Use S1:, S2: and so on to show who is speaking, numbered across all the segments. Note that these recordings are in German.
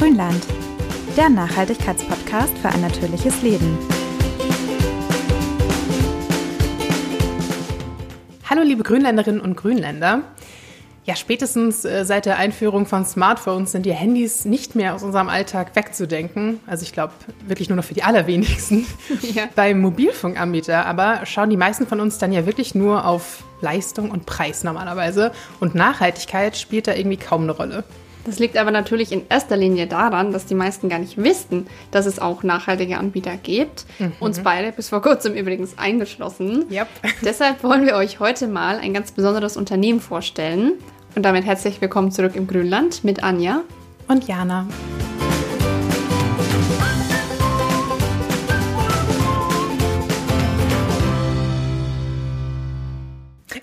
S1: Grünland, der Nachhaltigkeitspodcast für ein natürliches Leben.
S2: Hallo liebe Grünländerinnen und Grünländer. Ja, spätestens äh, seit der Einführung von Smartphones sind die Handys nicht mehr aus unserem Alltag wegzudenken. Also ich glaube wirklich nur noch für die allerwenigsten. Ja. Beim Mobilfunkanbieter aber schauen die meisten von uns dann ja wirklich nur auf Leistung und Preis normalerweise. Und Nachhaltigkeit spielt da irgendwie kaum eine Rolle.
S3: Das liegt aber natürlich in erster Linie daran, dass die meisten gar nicht wissen, dass es auch nachhaltige Anbieter gibt. Mhm. Uns beide bis vor kurzem übrigens eingeschlossen.
S2: Yep.
S3: Deshalb wollen wir euch heute mal ein ganz besonderes Unternehmen vorstellen. Und damit herzlich willkommen zurück im Grünland mit Anja
S2: und Jana.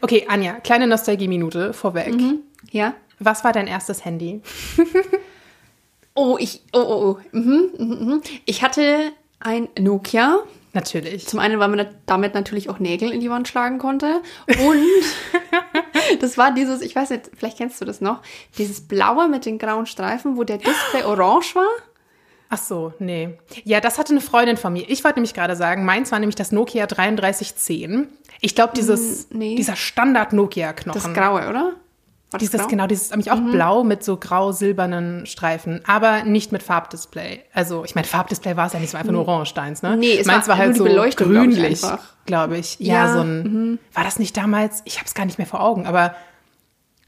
S2: Okay, Anja, kleine Nostalgie-Minute vorweg.
S3: Mhm. Ja.
S2: Was war dein erstes Handy?
S3: oh, ich, oh, oh, oh. Mhm, mhm, mhm. Ich hatte ein Nokia.
S2: Natürlich.
S3: Zum einen, weil man damit natürlich auch Nägel in die Wand schlagen konnte. Und das war dieses, ich weiß nicht, vielleicht kennst du das noch, dieses blaue mit den grauen Streifen, wo der Display orange war.
S2: Ach so, nee. Ja, das hatte eine Freundin von mir. Ich wollte nämlich gerade sagen, meins war nämlich das Nokia 3310. Ich glaube, dieses, mm, nee. dieser Standard-Nokia-Knochen.
S3: Das graue, oder?
S2: War dieses, grau? genau, dieses nämlich auch mhm. blau mit so grau-silbernen Streifen, aber nicht mit Farbdisplay. Also, ich meine, Farbdisplay war es ja nicht so einfach nur orange deins, ne?
S3: Nee, es
S2: Meins
S3: war,
S2: war halt so grünlich, glaube ich. Ja,
S3: ja,
S2: so ein, mhm. war das nicht damals, ich habe es gar nicht mehr vor Augen, aber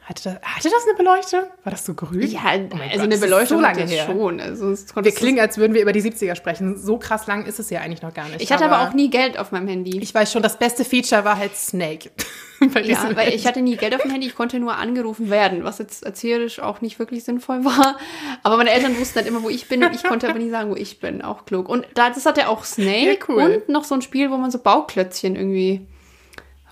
S2: hatte das, hatte das eine Beleuchtung? War das so grün?
S3: Ja, oh also Gott, eine Beleuchtung
S2: so lange her.
S3: schon. Also
S2: wir klingen, als würden wir über die 70er sprechen. So krass lang ist es ja eigentlich noch gar nicht.
S3: Ich hatte aber, aber auch nie Geld auf meinem Handy.
S2: Ich weiß schon, das beste Feature war halt Snake.
S3: ja, weil ich hatte nie Geld auf dem Handy, ich konnte nur angerufen werden, was jetzt erzählerisch auch nicht wirklich sinnvoll war. Aber meine Eltern wussten halt immer, wo ich bin und ich konnte aber nie sagen, wo ich bin. Auch klug. Und das hat ja auch Snake ja, cool. und noch so ein Spiel, wo man so Bauklötzchen irgendwie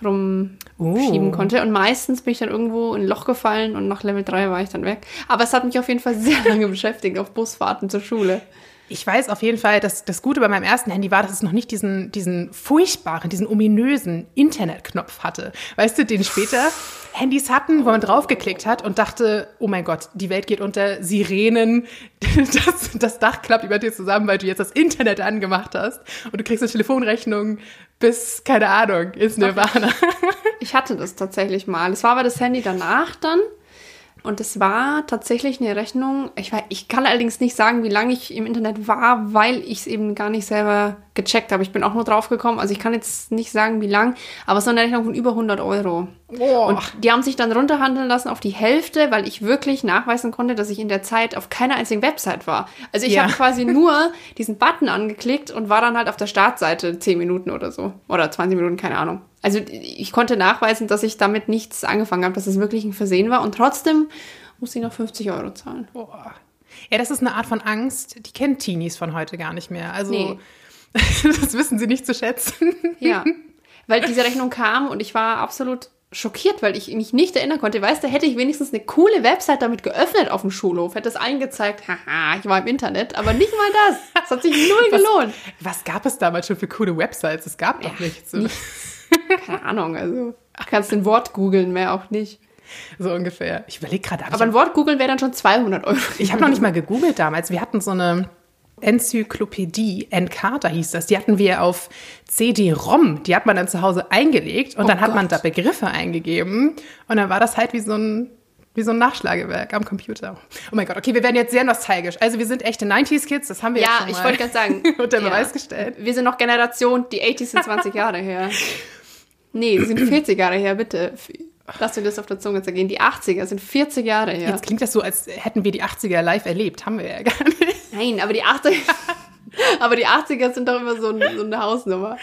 S3: rumschieben oh. konnte. Und meistens bin ich dann irgendwo in ein Loch gefallen und nach Level 3 war ich dann weg. Aber es hat mich auf jeden Fall sehr lange beschäftigt auf Busfahrten zur Schule.
S2: Ich weiß auf jeden Fall, dass das Gute bei meinem ersten Handy war, dass es noch nicht diesen, diesen furchtbaren, diesen ominösen Internetknopf hatte. Weißt du, den später Handys hatten, wo man draufgeklickt hat und dachte, oh mein Gott, die Welt geht unter, Sirenen, das, das Dach klappt über dir zusammen, weil du jetzt das Internet angemacht hast und du kriegst eine Telefonrechnung bis, keine Ahnung, ins Nirvana.
S3: Ich hatte das tatsächlich mal. Es war aber das Handy danach dann. Und es war tatsächlich eine Rechnung. Ich, weiß, ich kann allerdings nicht sagen, wie lange ich im Internet war, weil ich es eben gar nicht selber gecheckt habe. Ich bin auch nur drauf gekommen. Also ich kann jetzt nicht sagen, wie lang, aber es war eine Rechnung von über 100 Euro. Oh. Und die haben sich dann runterhandeln lassen auf die Hälfte, weil ich wirklich nachweisen konnte, dass ich in der Zeit auf keiner einzigen Website war. Also ich ja. habe quasi nur diesen Button angeklickt und war dann halt auf der Startseite 10 Minuten oder so. Oder 20 Minuten, keine Ahnung. Also ich konnte nachweisen, dass ich damit nichts angefangen habe, dass es wirklich ein Versehen war und trotzdem muss ich noch 50 Euro zahlen.
S2: Boah. Ja, das ist eine Art von Angst, die kennen Teenies von heute gar nicht mehr. Also nee. das wissen sie nicht zu schätzen.
S3: Ja, weil diese Rechnung kam und ich war absolut schockiert, weil ich mich nicht erinnern konnte. Weißt du, hätte ich wenigstens eine coole Website damit geöffnet auf dem Schulhof, hätte es eingezeigt, haha, ich war im Internet, aber nicht mal das. Es hat sich null
S2: was,
S3: gelohnt.
S2: Was gab es damals schon für coole Websites? Es gab doch ja, nichts.
S3: nichts. Keine Ahnung, also kannst den Wort googeln, mehr auch nicht.
S2: So ungefähr. Ich überlege gerade.
S3: Aber ein Wort googeln wäre dann schon 200 Euro.
S2: Ich habe noch nicht mal gegoogelt damals. Wir hatten so eine Enzyklopädie, Encarta hieß das. Die hatten wir auf CD-ROM. Die hat man dann zu Hause eingelegt und oh dann hat Gott. man da Begriffe eingegeben. Und dann war das halt wie so ein wie so ein Nachschlagewerk am Computer. Oh mein Gott, okay, wir werden jetzt sehr nostalgisch. Also wir sind echte 90s-Kids, das haben wir
S3: ja,
S2: jetzt schon
S3: mal ich wollte gerade sagen.
S2: unter Beweis ja. gestellt.
S3: Wir sind noch Generation, die 80s sind 20 Jahre her. Nee, die sind 40 Jahre her, bitte. Lass mir das auf der Zunge zergehen. Die 80er sind 40 Jahre her.
S2: Jetzt klingt das so, als hätten wir die 80er live erlebt. Haben wir ja gar nicht.
S3: Nein, aber die 80er... Aber die 80er sind doch immer so, ein, so eine Hausnummer.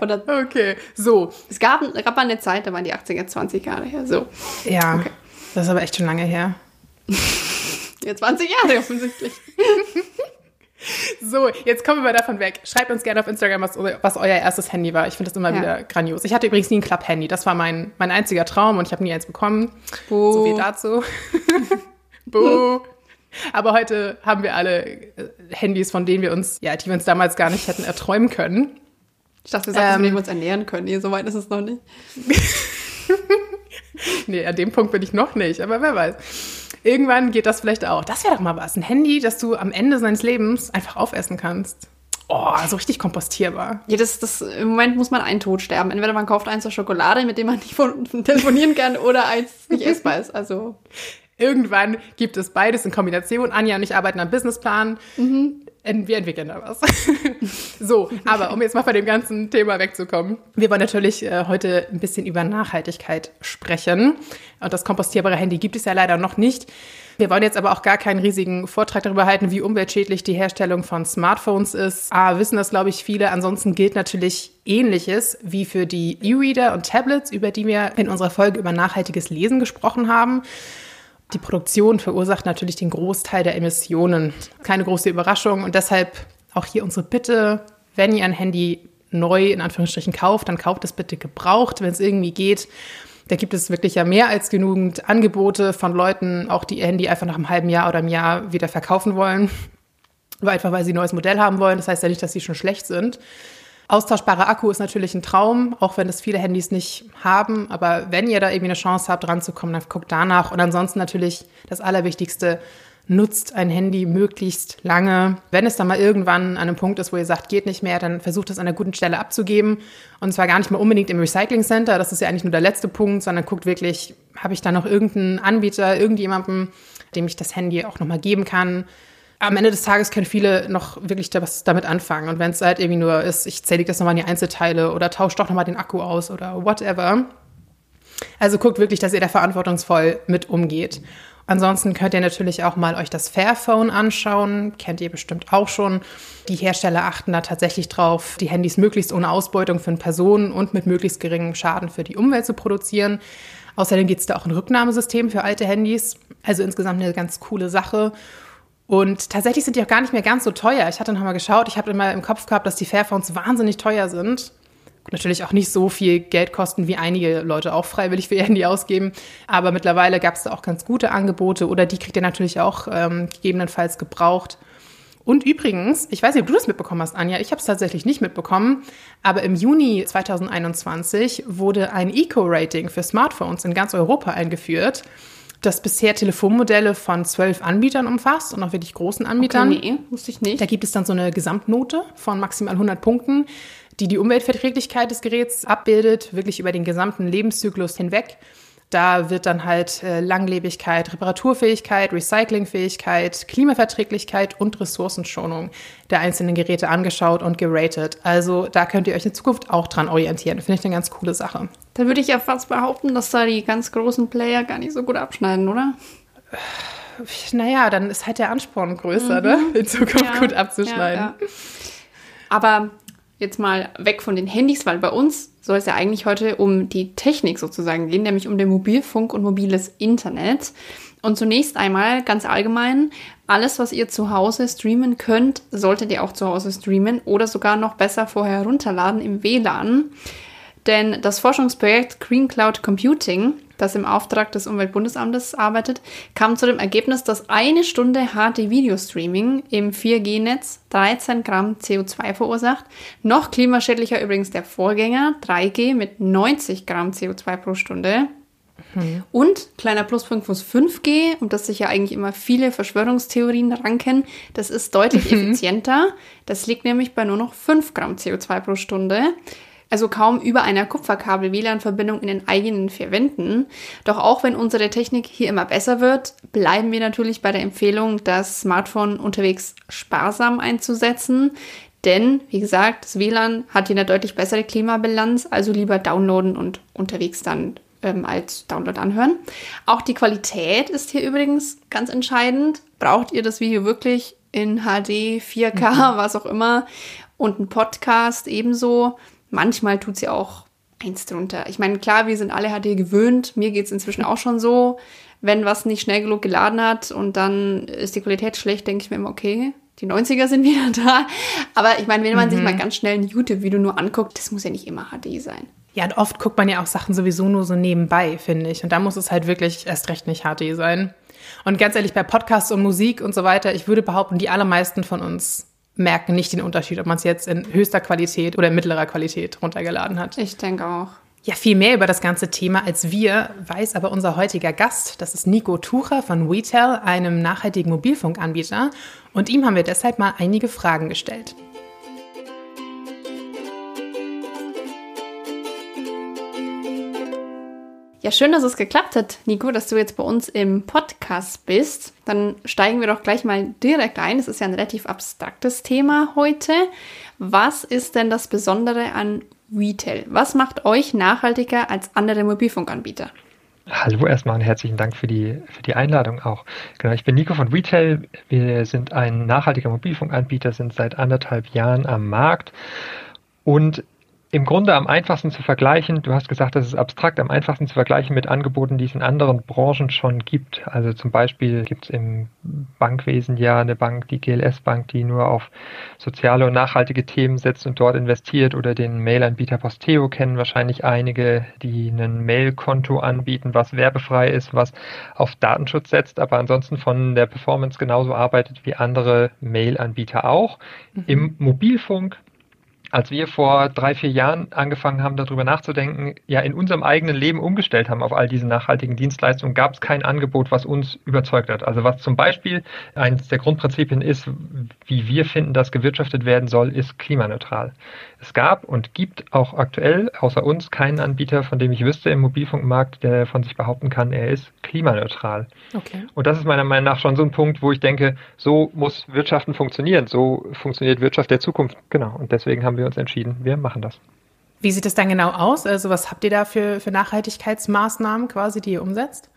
S2: okay, so.
S3: Es gab, gab mal eine Zeit, da waren die 80er 20 Jahre her. So.
S2: Ja. Okay. Das ist aber echt schon lange her.
S3: ja, 20 Jahre offensichtlich.
S2: So, jetzt kommen wir davon weg. Schreibt uns gerne auf Instagram, was, was euer erstes Handy war. Ich finde das immer ja. wieder grandios. Ich hatte übrigens nie ein Club-Handy. Das war mein, mein einziger Traum und ich habe nie eins bekommen. Buh. So wie dazu. Buh. Aber heute haben wir alle äh, Handys, von denen wir uns, ja, die wir uns damals gar nicht hätten erträumen können.
S3: Ich dachte, wir sagten, ähm, wir uns ernähren können. Nee, so weit ist es noch nicht.
S2: nee, an dem Punkt bin ich noch nicht, aber wer weiß. Irgendwann geht das vielleicht auch. Das wäre doch mal was. Ein Handy, das du am Ende seines Lebens einfach aufessen kannst. Oh, so richtig kompostierbar.
S3: Ja, das, das, im Moment muss man einen Tod sterben. Entweder man kauft eins zur Schokolade, mit dem man nicht von, telefonieren kann, oder eins nicht essbar ist. Also.
S2: Irgendwann gibt es beides in Kombination. Anja und ich arbeiten am Businessplan. Mhm. Wir entwickeln da was. so, aber um jetzt mal von dem ganzen Thema wegzukommen. Wir wollen natürlich äh, heute ein bisschen über Nachhaltigkeit sprechen. Und das kompostierbare Handy gibt es ja leider noch nicht. Wir wollen jetzt aber auch gar keinen riesigen Vortrag darüber halten, wie umweltschädlich die Herstellung von Smartphones ist. Ah, wissen das, glaube ich, viele. Ansonsten gilt natürlich Ähnliches wie für die E-Reader und Tablets, über die wir in unserer Folge über nachhaltiges Lesen gesprochen haben. Die Produktion verursacht natürlich den Großteil der Emissionen. Keine große Überraschung und deshalb auch hier unsere Bitte, wenn ihr ein Handy neu in Anführungsstrichen kauft, dann kauft es bitte gebraucht, wenn es irgendwie geht. Da gibt es wirklich ja mehr als genügend Angebote von Leuten, auch die ihr Handy einfach nach einem halben Jahr oder einem Jahr wieder verkaufen wollen. Einfach weil sie ein neues Modell haben wollen. Das heißt ja nicht, dass sie schon schlecht sind. Austauschbarer Akku ist natürlich ein Traum, auch wenn das viele Handys nicht haben. Aber wenn ihr da irgendwie eine Chance habt, ranzukommen, dann guckt danach. Und ansonsten natürlich das Allerwichtigste, nutzt ein Handy möglichst lange. Wenn es dann mal irgendwann an einem Punkt ist, wo ihr sagt, geht nicht mehr, dann versucht es an einer guten Stelle abzugeben. Und zwar gar nicht mal unbedingt im Recycling Center, das ist ja eigentlich nur der letzte Punkt, sondern guckt wirklich, habe ich da noch irgendeinen Anbieter, irgendjemanden, dem ich das Handy auch nochmal geben kann am Ende des Tages können viele noch wirklich da was damit anfangen. Und wenn es halt irgendwie nur ist, ich zähle das nochmal in die Einzelteile oder tausche doch nochmal den Akku aus oder whatever. Also guckt wirklich, dass ihr da verantwortungsvoll mit umgeht. Ansonsten könnt ihr natürlich auch mal euch das Fairphone anschauen. Kennt ihr bestimmt auch schon. Die Hersteller achten da tatsächlich drauf, die Handys möglichst ohne Ausbeutung von Personen und mit möglichst geringem Schaden für die Umwelt zu produzieren. Außerdem gibt es da auch ein Rücknahmesystem für alte Handys. Also insgesamt eine ganz coole Sache. Und tatsächlich sind die auch gar nicht mehr ganz so teuer. Ich hatte noch mal geschaut, ich habe immer im Kopf gehabt, dass die Fairphones wahnsinnig teuer sind. Natürlich auch nicht so viel Geld kosten, wie einige Leute auch freiwillig für ihr Handy ausgeben. Aber mittlerweile gab es da auch ganz gute Angebote oder die kriegt ihr natürlich auch ähm, gegebenenfalls gebraucht. Und übrigens, ich weiß nicht, ob du das mitbekommen hast, Anja, ich habe es tatsächlich nicht mitbekommen, aber im Juni 2021 wurde ein Eco-Rating für Smartphones in ganz Europa eingeführt das bisher Telefonmodelle von zwölf Anbietern umfasst und auch wirklich großen Anbietern.
S3: Okay, nee, wusste ich nicht.
S2: Da gibt es dann so eine Gesamtnote von maximal 100 Punkten, die die Umweltverträglichkeit des Geräts abbildet, wirklich über den gesamten Lebenszyklus hinweg. Da wird dann halt äh, Langlebigkeit, Reparaturfähigkeit, Recyclingfähigkeit, Klimaverträglichkeit und Ressourcenschonung der einzelnen Geräte angeschaut und geratet. Also da könnt ihr euch in Zukunft auch dran orientieren. Finde ich eine ganz coole Sache.
S3: Da würde ich ja fast behaupten, dass da die ganz großen Player gar nicht so gut abschneiden, oder?
S2: Naja, dann ist halt der Ansporn größer, ne? mhm. ne? in Zukunft ja, gut abzuschneiden. Ja, ja.
S3: Aber jetzt mal weg von den Handys, weil bei uns soll es ja eigentlich heute um die Technik sozusagen gehen, nämlich um den Mobilfunk und mobiles Internet. Und zunächst einmal ganz allgemein, alles, was ihr zu Hause streamen könnt, solltet ihr auch zu Hause streamen oder sogar noch besser vorher herunterladen im WLAN. Denn das Forschungsprojekt Green Cloud Computing, das im Auftrag des Umweltbundesamtes arbeitet, kam zu dem Ergebnis, dass eine Stunde HD-Videostreaming im 4G-Netz 13 Gramm CO2 verursacht. Noch klimaschädlicher übrigens der Vorgänger 3G mit 90 Gramm CO2 pro Stunde. Mhm. Und kleiner Pluspunkt fürs 5G, um das sich ja eigentlich immer viele Verschwörungstheorien ranken, das ist deutlich mhm. effizienter. Das liegt nämlich bei nur noch 5 Gramm CO2 pro Stunde also kaum über einer Kupferkabel-WLAN-Verbindung in den eigenen vier Wänden. Doch auch wenn unsere Technik hier immer besser wird, bleiben wir natürlich bei der Empfehlung, das Smartphone unterwegs sparsam einzusetzen. Denn, wie gesagt, das WLAN hat hier eine deutlich bessere Klimabilanz, also lieber downloaden und unterwegs dann ähm, als Download anhören. Auch die Qualität ist hier übrigens ganz entscheidend. Braucht ihr das Video wirklich in HD, 4K, mhm. was auch immer? Und ein Podcast ebenso manchmal tut sie auch eins drunter. Ich meine, klar, wir sind alle HD gewöhnt. Mir geht es inzwischen auch schon so. Wenn was nicht schnell genug geladen hat und dann ist die Qualität schlecht, denke ich mir immer, okay, die 90er sind wieder da. Aber ich meine, wenn man mhm. sich mal ganz schnell ein YouTube-Video nur anguckt, das muss ja nicht immer HD sein.
S2: Ja, und oft guckt man ja auch Sachen sowieso nur so nebenbei, finde ich. Und da muss es halt wirklich erst recht nicht HD sein. Und ganz ehrlich, bei Podcasts und Musik und so weiter, ich würde behaupten, die allermeisten von uns merken nicht den Unterschied, ob man es jetzt in höchster Qualität oder in mittlerer Qualität runtergeladen hat.
S3: Ich denke auch.
S2: Ja, viel mehr über das ganze Thema als wir weiß aber unser heutiger Gast. Das ist Nico Tucher von WeTel, einem nachhaltigen Mobilfunkanbieter. Und ihm haben wir deshalb mal einige Fragen gestellt.
S3: Ja, schön, dass es geklappt hat, Nico, dass du jetzt bei uns im Podcast bist. Dann steigen wir doch gleich mal direkt ein. Es ist ja ein relativ abstraktes Thema heute. Was ist denn das Besondere an Retail? Was macht euch nachhaltiger als andere Mobilfunkanbieter?
S4: Hallo erstmal und herzlichen Dank für die, für die Einladung auch. Genau, ich bin Nico von Retail. Wir sind ein nachhaltiger Mobilfunkanbieter, sind seit anderthalb Jahren am Markt und im Grunde am einfachsten zu vergleichen, du hast gesagt, das ist abstrakt, am einfachsten zu vergleichen mit Angeboten, die es in anderen Branchen schon gibt. Also zum Beispiel gibt es im Bankwesen ja eine Bank, die GLS Bank, die nur auf soziale und nachhaltige Themen setzt und dort investiert oder den Mail-Anbieter Posteo kennen wahrscheinlich einige, die ein Mail-Konto anbieten, was werbefrei ist, was auf Datenschutz setzt, aber ansonsten von der Performance genauso arbeitet wie andere Mail-Anbieter auch. Mhm. Im Mobilfunk als wir vor drei, vier Jahren angefangen haben, darüber nachzudenken, ja in unserem eigenen Leben umgestellt haben auf all diese nachhaltigen Dienstleistungen, gab es kein Angebot, was uns überzeugt hat. Also was zum Beispiel eines der Grundprinzipien ist, wie wir finden, dass gewirtschaftet werden soll, ist klimaneutral. Es gab und gibt auch aktuell außer uns keinen Anbieter, von dem ich wüsste im Mobilfunkmarkt, der von sich behaupten kann, er ist klimaneutral. Okay. Und das ist meiner Meinung nach schon so ein Punkt, wo ich denke, so muss Wirtschaften funktionieren, so funktioniert Wirtschaft der Zukunft. Genau. Und deswegen haben wir wir uns entschieden, wir machen das.
S2: Wie sieht es dann genau aus? Also was habt ihr da für, für Nachhaltigkeitsmaßnahmen quasi, die ihr umsetzt?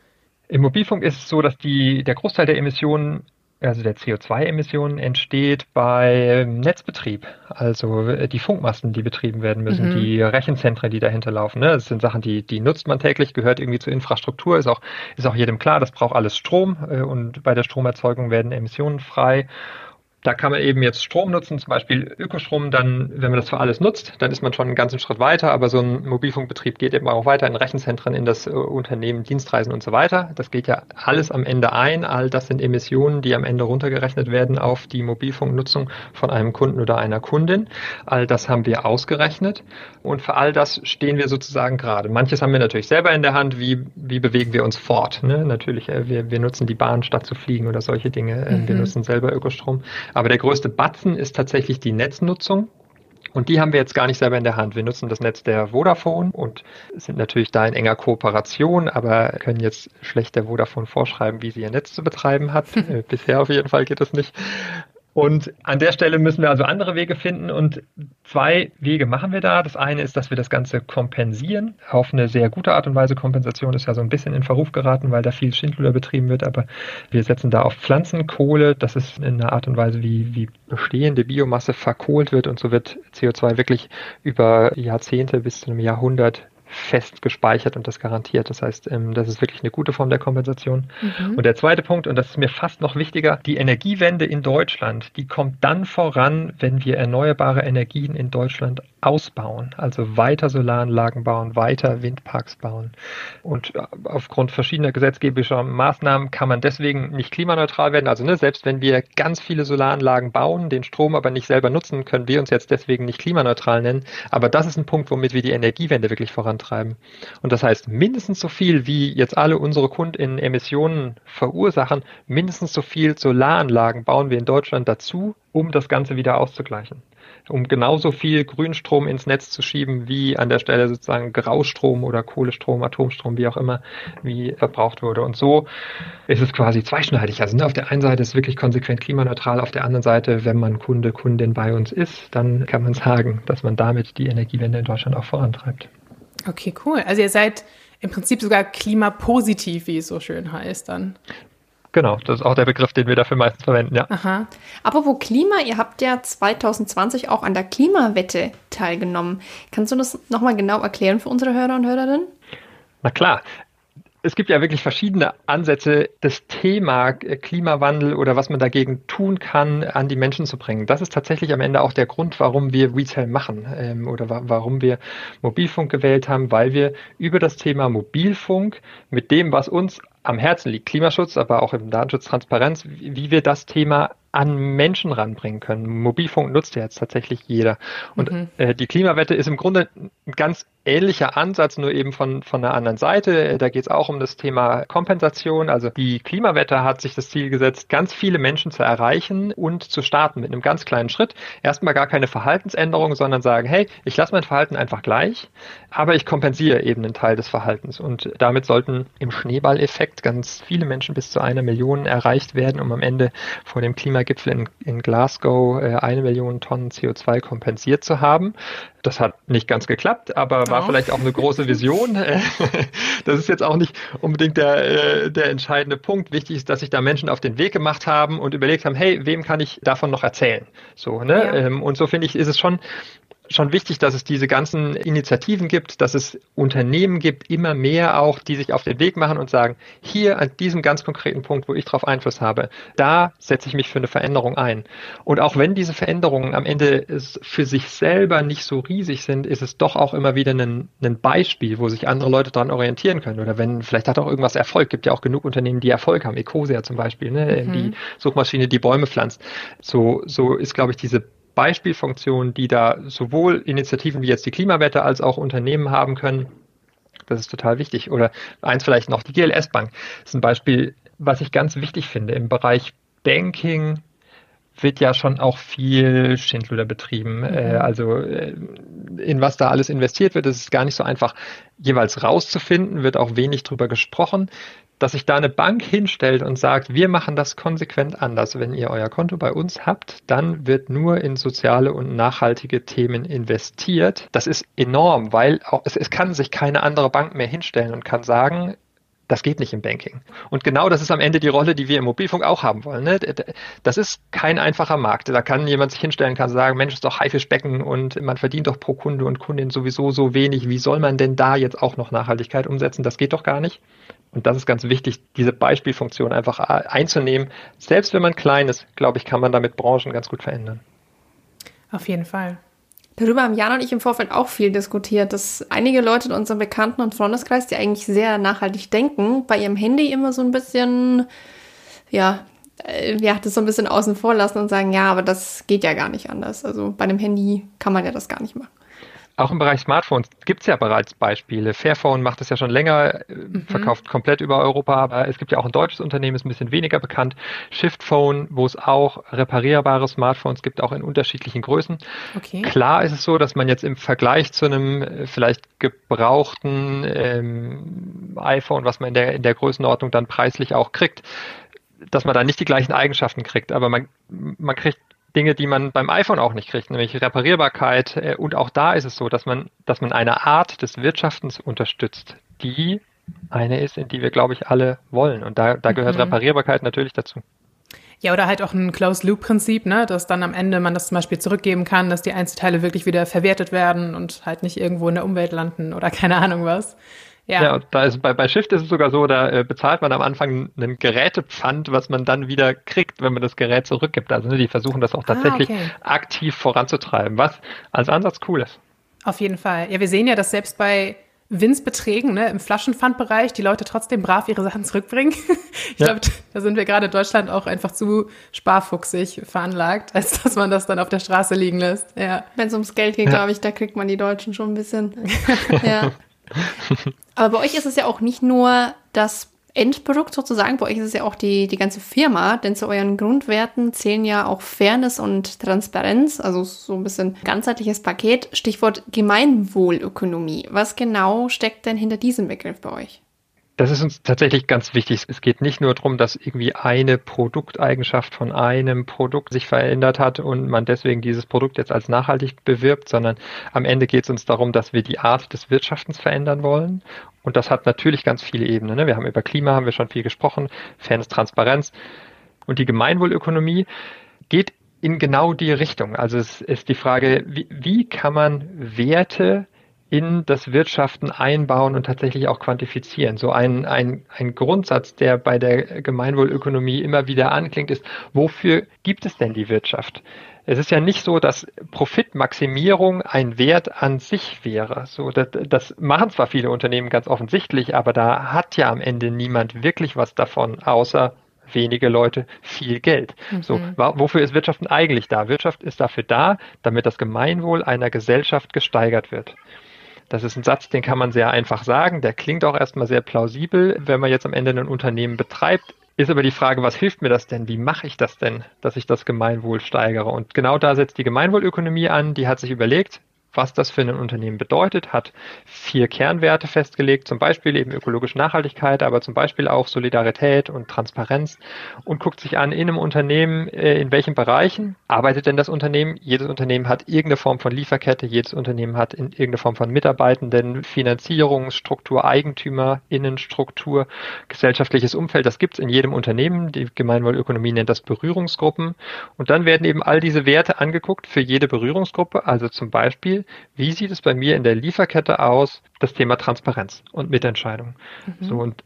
S4: Im Mobilfunk ist es so, dass die, der Großteil der Emissionen, also der CO2-Emissionen, entsteht beim Netzbetrieb. Also äh, die Funkmasten, die betrieben werden müssen, mhm. die Rechenzentren, die dahinter laufen. Ne? Das sind Sachen, die, die nutzt man täglich, gehört irgendwie zur Infrastruktur, ist auch, ist auch jedem klar, das braucht alles Strom äh, und bei der Stromerzeugung werden Emissionen frei. Da kann man eben jetzt Strom nutzen, zum Beispiel Ökostrom. Dann, wenn man das für alles nutzt, dann ist man schon einen ganzen Schritt weiter. Aber so ein Mobilfunkbetrieb geht eben auch weiter in Rechenzentren, in das äh, Unternehmen, Dienstreisen und so weiter. Das geht ja alles am Ende ein. All das sind Emissionen, die am Ende runtergerechnet werden auf die Mobilfunknutzung von einem Kunden oder einer Kundin. All das haben wir ausgerechnet. Und für all das stehen wir sozusagen gerade. Manches haben wir natürlich selber in der Hand. Wie, wie bewegen wir uns fort? Ne? Natürlich, äh, wir, wir nutzen die Bahn statt zu fliegen oder solche Dinge. Mhm. Wir nutzen selber Ökostrom. Aber der größte Batzen ist tatsächlich die Netznutzung. Und die haben wir jetzt gar nicht selber in der Hand. Wir nutzen das Netz der Vodafone und sind natürlich da in enger Kooperation, aber können jetzt schlecht der Vodafone vorschreiben, wie sie ihr Netz zu betreiben hat. Äh, bisher auf jeden Fall geht das nicht. Und an der Stelle müssen wir also andere Wege finden und zwei Wege machen wir da. Das eine ist, dass wir das Ganze kompensieren. Auf eine sehr gute Art und Weise. Kompensation ist ja so ein bisschen in Verruf geraten, weil da viel Schindluder betrieben wird, aber wir setzen da auf Pflanzenkohle. Das ist in einer Art und Weise, wie, wie bestehende Biomasse verkohlt wird und so wird CO2 wirklich über Jahrzehnte bis zu einem Jahrhundert fest gespeichert und das garantiert. Das heißt, ähm, das ist wirklich eine gute Form der Kompensation. Mhm. Und der zweite Punkt, und das ist mir fast noch wichtiger, die Energiewende in Deutschland, die kommt dann voran, wenn wir erneuerbare Energien in Deutschland ausbauen, also weiter Solaranlagen bauen, weiter Windparks bauen. Und äh, aufgrund verschiedener gesetzgeberischer Maßnahmen kann man deswegen nicht klimaneutral werden. Also ne, selbst wenn wir ganz viele Solaranlagen bauen, den Strom aber nicht selber nutzen, können wir uns jetzt deswegen nicht klimaneutral nennen. Aber das ist ein Punkt, womit wir die Energiewende wirklich vorantreiben. Und das heißt, mindestens so viel, wie jetzt alle unsere Kunden in Emissionen verursachen, mindestens so viel Solaranlagen bauen wir in Deutschland dazu, um das Ganze wieder auszugleichen um genauso viel Grünstrom ins Netz zu schieben, wie an der Stelle sozusagen Graustrom oder Kohlestrom, Atomstrom, wie auch immer, wie verbraucht wurde. Und so ist es quasi zweischneidig. Also ne, auf der einen Seite ist es wirklich konsequent klimaneutral, auf der anderen Seite, wenn man Kunde, Kundin bei uns ist, dann kann man sagen, dass man damit die Energiewende in Deutschland auch vorantreibt.
S2: Okay, cool. Also ihr seid im Prinzip sogar klimapositiv, wie es so schön heißt dann.
S4: Genau, das ist auch der Begriff, den wir dafür meistens verwenden, ja.
S3: Aha. Apropos Klima, ihr habt ja 2020 auch an der Klimawette teilgenommen. Kannst du das nochmal genau erklären für unsere Hörer und Hörerinnen?
S4: Na klar. Es gibt ja wirklich verschiedene Ansätze, das Thema Klimawandel oder was man dagegen tun kann, an die Menschen zu bringen. Das ist tatsächlich am Ende auch der Grund, warum wir Retail machen ähm, oder wa warum wir Mobilfunk gewählt haben, weil wir über das Thema Mobilfunk mit dem, was uns am Herzen liegt, Klimaschutz, aber auch im Datenschutz Transparenz, wie wir das Thema an Menschen ranbringen können. Mobilfunk nutzt ja jetzt tatsächlich jeder. Und mhm. äh, die Klimawette ist im Grunde ein ganz ähnlicher Ansatz, nur eben von, von der anderen Seite. Da geht es auch um das Thema Kompensation. Also die Klimawette hat sich das Ziel gesetzt, ganz viele Menschen zu erreichen und zu starten mit einem ganz kleinen Schritt. Erstmal gar keine Verhaltensänderung, sondern sagen, hey, ich lasse mein Verhalten einfach gleich, aber ich kompensiere eben einen Teil des Verhaltens. Und damit sollten im Schneeballeffekt ganz viele Menschen bis zu einer Million erreicht werden, um am Ende vor dem Klimagipfel in, in Glasgow äh, eine Million Tonnen CO2 kompensiert zu haben. Das hat nicht ganz geklappt, aber war oh. vielleicht auch eine große Vision. das ist jetzt auch nicht unbedingt der, äh, der entscheidende Punkt. Wichtig ist, dass sich da Menschen auf den Weg gemacht haben und überlegt haben, hey, wem kann ich davon noch erzählen? So, ne? Ja. Ähm, und so finde ich, ist es schon schon wichtig, dass es diese ganzen Initiativen gibt, dass es Unternehmen gibt, immer mehr auch, die sich auf den Weg machen und sagen, hier an diesem ganz konkreten Punkt, wo ich darauf Einfluss habe, da setze ich mich für eine Veränderung ein. Und auch wenn diese Veränderungen am Ende für sich selber nicht so riesig sind, ist es doch auch immer wieder ein, ein Beispiel, wo sich andere Leute daran orientieren können. Oder wenn, vielleicht hat auch irgendwas Erfolg, gibt ja auch genug Unternehmen, die Erfolg haben, Ecosia zum Beispiel, ne? Mhm. die Suchmaschine, die Bäume pflanzt. So, so ist, glaube ich, diese Beispielfunktionen, die da sowohl Initiativen wie jetzt die Klimawette als auch Unternehmen haben können. Das ist total wichtig. Oder eins vielleicht noch, die GLS Bank das ist ein Beispiel, was ich ganz wichtig finde. Im Bereich Banking wird ja schon auch viel Schindluder betrieben. Mhm. Äh, also äh, in was da alles investiert wird, ist es gar nicht so einfach jeweils rauszufinden, wird auch wenig drüber gesprochen dass sich da eine Bank hinstellt und sagt, wir machen das konsequent anders. Wenn ihr euer Konto bei uns habt, dann wird nur in soziale und nachhaltige Themen investiert. Das ist enorm, weil auch, es, es kann sich keine andere Bank mehr hinstellen und kann sagen, das geht nicht im Banking. Und genau das ist am Ende die Rolle, die wir im Mobilfunk auch haben wollen. Ne? Das ist kein einfacher Markt. Da kann jemand sich hinstellen, kann sagen, Mensch, ist doch Haifischbecken und man verdient doch pro Kunde und Kundin sowieso so wenig. Wie soll man denn da jetzt auch noch Nachhaltigkeit umsetzen? Das geht doch gar nicht. Und das ist ganz wichtig, diese Beispielfunktion einfach einzunehmen. Selbst wenn man klein ist, glaube ich, kann man damit Branchen ganz gut verändern.
S2: Auf jeden Fall.
S3: Darüber haben Jan und ich im Vorfeld auch viel diskutiert, dass einige Leute in unserem Bekannten- und Freundeskreis, die eigentlich sehr nachhaltig denken, bei ihrem Handy immer so ein bisschen, ja, äh, ja, das so ein bisschen außen vor lassen und sagen, ja, aber das geht ja gar nicht anders. Also bei einem Handy kann man ja das gar nicht machen.
S4: Auch im Bereich Smartphones gibt es ja bereits Beispiele. Fairphone macht das ja schon länger, äh, mhm. verkauft komplett über Europa, aber es gibt ja auch ein deutsches Unternehmen, ist ein bisschen weniger bekannt. Shiftphone, wo es auch reparierbare Smartphones gibt, auch in unterschiedlichen Größen. Okay. Klar ist es so, dass man jetzt im Vergleich zu einem äh, vielleicht gebrauchten ähm, iPhone, was man in der, in der Größenordnung dann preislich auch kriegt, dass man da nicht die gleichen Eigenschaften kriegt, aber man, man kriegt Dinge, die man beim iPhone auch nicht kriegt, nämlich Reparierbarkeit. Äh, und auch da ist es so, dass man, dass man eine Art des Wirtschaftens unterstützt, die eine ist, in die wir, glaube ich, alle wollen. Und da, da gehört mhm. Reparierbarkeit natürlich dazu.
S2: Ja, oder halt auch ein Closed-Loop-Prinzip, ne, dass dann am Ende man das zum Beispiel zurückgeben kann, dass die Einzelteile wirklich wieder verwertet werden und halt nicht irgendwo in der Umwelt landen oder keine Ahnung was.
S4: Ja, ja da ist, bei, bei Shift ist es sogar so, da äh, bezahlt man am Anfang einen Gerätepfand, was man dann wieder kriegt, wenn man das Gerät zurückgibt. Also ne, die versuchen das auch ah, tatsächlich ah, okay. aktiv voranzutreiben, was als Ansatz cool ist.
S2: Auf jeden Fall. Ja, wir sehen ja, dass selbst bei Winzbeträgen ne, im Flaschenpfandbereich die Leute trotzdem brav ihre Sachen zurückbringen. ich ja. glaube, da sind wir gerade in Deutschland auch einfach zu sparfuchsig veranlagt, als dass man das dann auf der Straße liegen lässt. Ja.
S3: Wenn es ums Geld geht, ja. glaube ich, da kriegt man die Deutschen schon ein bisschen. ja. Aber bei euch ist es ja auch nicht nur das Endprodukt sozusagen, bei euch ist es ja auch die, die ganze Firma, denn zu euren Grundwerten zählen ja auch Fairness und Transparenz, also so ein bisschen ganzheitliches Paket. Stichwort Gemeinwohlökonomie. Was genau steckt denn hinter diesem Begriff bei euch?
S4: Das ist uns tatsächlich ganz wichtig. Es geht nicht nur darum, dass irgendwie eine Produkteigenschaft von einem Produkt sich verändert hat und man deswegen dieses Produkt jetzt als nachhaltig bewirbt, sondern am Ende geht es uns darum, dass wir die Art des Wirtschaftens verändern wollen. Und das hat natürlich ganz viele Ebenen. Ne? Wir haben über Klima, haben wir schon viel gesprochen, Fairness, Transparenz. Und die Gemeinwohlökonomie geht in genau die Richtung. Also es ist die Frage, wie, wie kann man Werte in das Wirtschaften einbauen und tatsächlich auch quantifizieren. So ein, ein, ein Grundsatz, der bei der Gemeinwohlökonomie immer wieder anklingt, ist, wofür gibt es denn die Wirtschaft? Es ist ja nicht so, dass Profitmaximierung ein Wert an sich wäre. So, das, das machen zwar viele Unternehmen ganz offensichtlich, aber da hat ja am Ende niemand wirklich was davon, außer wenige Leute viel Geld. Mhm. So, wofür ist Wirtschaft eigentlich da? Wirtschaft ist dafür da, damit das Gemeinwohl einer Gesellschaft gesteigert wird. Das ist ein Satz, den kann man sehr einfach sagen. Der klingt auch erstmal sehr plausibel, wenn man jetzt am Ende ein Unternehmen betreibt. Ist aber die Frage, was hilft mir das denn? Wie mache ich das denn, dass ich das Gemeinwohl steigere? Und genau da setzt die Gemeinwohlökonomie an. Die hat sich überlegt, was das für ein Unternehmen bedeutet, hat vier Kernwerte festgelegt, zum Beispiel eben ökologische Nachhaltigkeit, aber zum Beispiel auch Solidarität und Transparenz und guckt sich an in einem Unternehmen, äh, in welchen Bereichen arbeitet denn das Unternehmen. Jedes Unternehmen hat irgendeine Form von Lieferkette, jedes Unternehmen hat in irgendeine Form von Mitarbeitenden, Finanzierungsstruktur, Eigentümer, Innenstruktur, gesellschaftliches Umfeld. Das gibt es in jedem Unternehmen. Die Gemeinwohlökonomie nennt das Berührungsgruppen. Und dann werden eben all diese Werte angeguckt für jede Berührungsgruppe. Also zum Beispiel, wie sieht es bei mir in der Lieferkette aus? Das Thema Transparenz und Mitentscheidung. Mhm. So und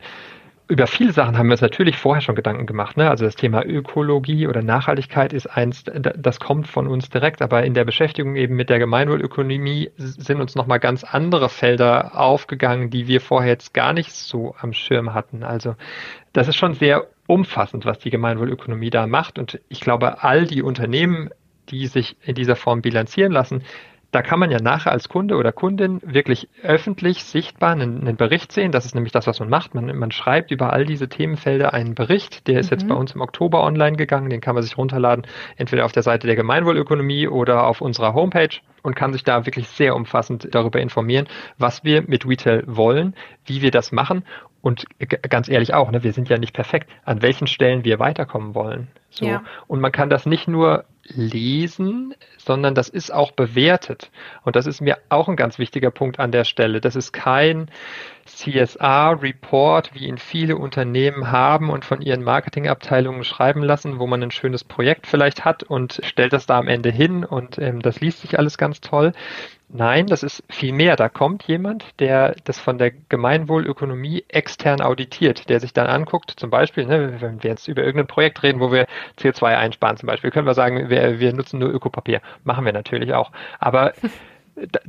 S4: über viele Sachen haben wir uns natürlich vorher schon Gedanken gemacht. Ne? Also das Thema Ökologie oder Nachhaltigkeit ist eins, das kommt von uns direkt, aber in der Beschäftigung eben mit der Gemeinwohlökonomie sind uns nochmal ganz andere Felder aufgegangen, die wir vorher jetzt gar nicht so am Schirm hatten. Also das ist schon sehr umfassend, was die Gemeinwohlökonomie da macht. Und ich glaube, all die Unternehmen, die sich in dieser Form bilanzieren lassen, da kann man ja nachher als Kunde oder Kundin wirklich öffentlich sichtbar einen, einen, Bericht sehen. Das ist nämlich das, was man macht. Man, man schreibt über all diese Themenfelder einen Bericht. Der ist mhm. jetzt bei uns im Oktober online gegangen. Den kann man sich runterladen, entweder auf der Seite der Gemeinwohlökonomie oder auf unserer Homepage und kann sich da wirklich sehr umfassend darüber informieren, was wir mit Retail wollen, wie wir das machen und ganz ehrlich auch, ne, wir sind ja nicht perfekt, an welchen Stellen wir weiterkommen wollen. So. Ja. Und man kann das nicht nur lesen, sondern das ist auch bewertet. Und das ist mir auch ein ganz wichtiger Punkt an der Stelle. Das ist kein CSR-Report, wie ihn viele Unternehmen haben und von ihren Marketingabteilungen schreiben lassen, wo man ein schönes Projekt vielleicht hat und stellt das da am Ende hin und ähm, das liest sich alles ganz toll. Nein, das ist viel mehr. Da kommt jemand, der das von der Gemeinwohlökonomie extern auditiert, der sich dann anguckt, zum Beispiel, ne, wenn wir jetzt über irgendein Projekt reden, wo wir CO2 einsparen, zum Beispiel, können wir sagen, wir, wir nutzen nur Ökopapier. Machen wir natürlich auch. Aber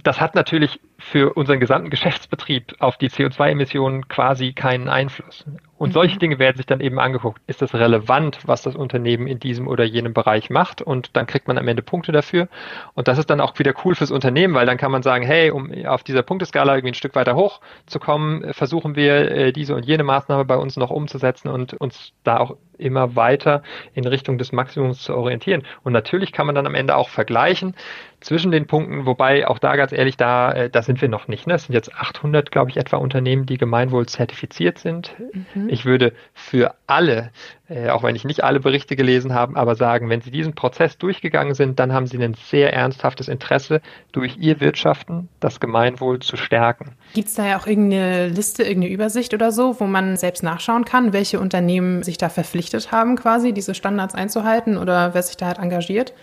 S4: das hat natürlich für unseren gesamten Geschäftsbetrieb auf die CO2-Emissionen quasi keinen Einfluss. Und mhm. solche Dinge werden sich dann eben angeguckt. Ist das relevant, was das Unternehmen in diesem oder jenem Bereich macht? Und dann kriegt man am Ende Punkte dafür. Und das ist dann auch wieder cool fürs Unternehmen, weil dann kann man sagen, hey, um auf dieser Punkteskala irgendwie ein Stück weiter hoch zu kommen, versuchen wir äh, diese und jene Maßnahme bei uns noch umzusetzen und uns da auch immer weiter in Richtung des Maximums zu orientieren. Und natürlich kann man dann am Ende auch vergleichen zwischen den Punkten, wobei auch da ganz ehrlich, da, äh, da sind wir noch nicht. Ne? Es sind jetzt 800, glaube ich, etwa Unternehmen, die gemeinwohl zertifiziert sind. Mhm. Ich würde für alle, äh, auch wenn ich nicht alle Berichte gelesen habe, aber sagen, wenn Sie diesen Prozess durchgegangen sind, dann haben Sie ein sehr ernsthaftes Interesse, durch Ihr Wirtschaften das Gemeinwohl zu stärken.
S2: Gibt es da ja auch irgendeine Liste, irgendeine Übersicht oder so, wo man selbst nachschauen kann, welche Unternehmen sich da verpflichtet haben, quasi diese Standards einzuhalten oder wer sich da hat engagiert?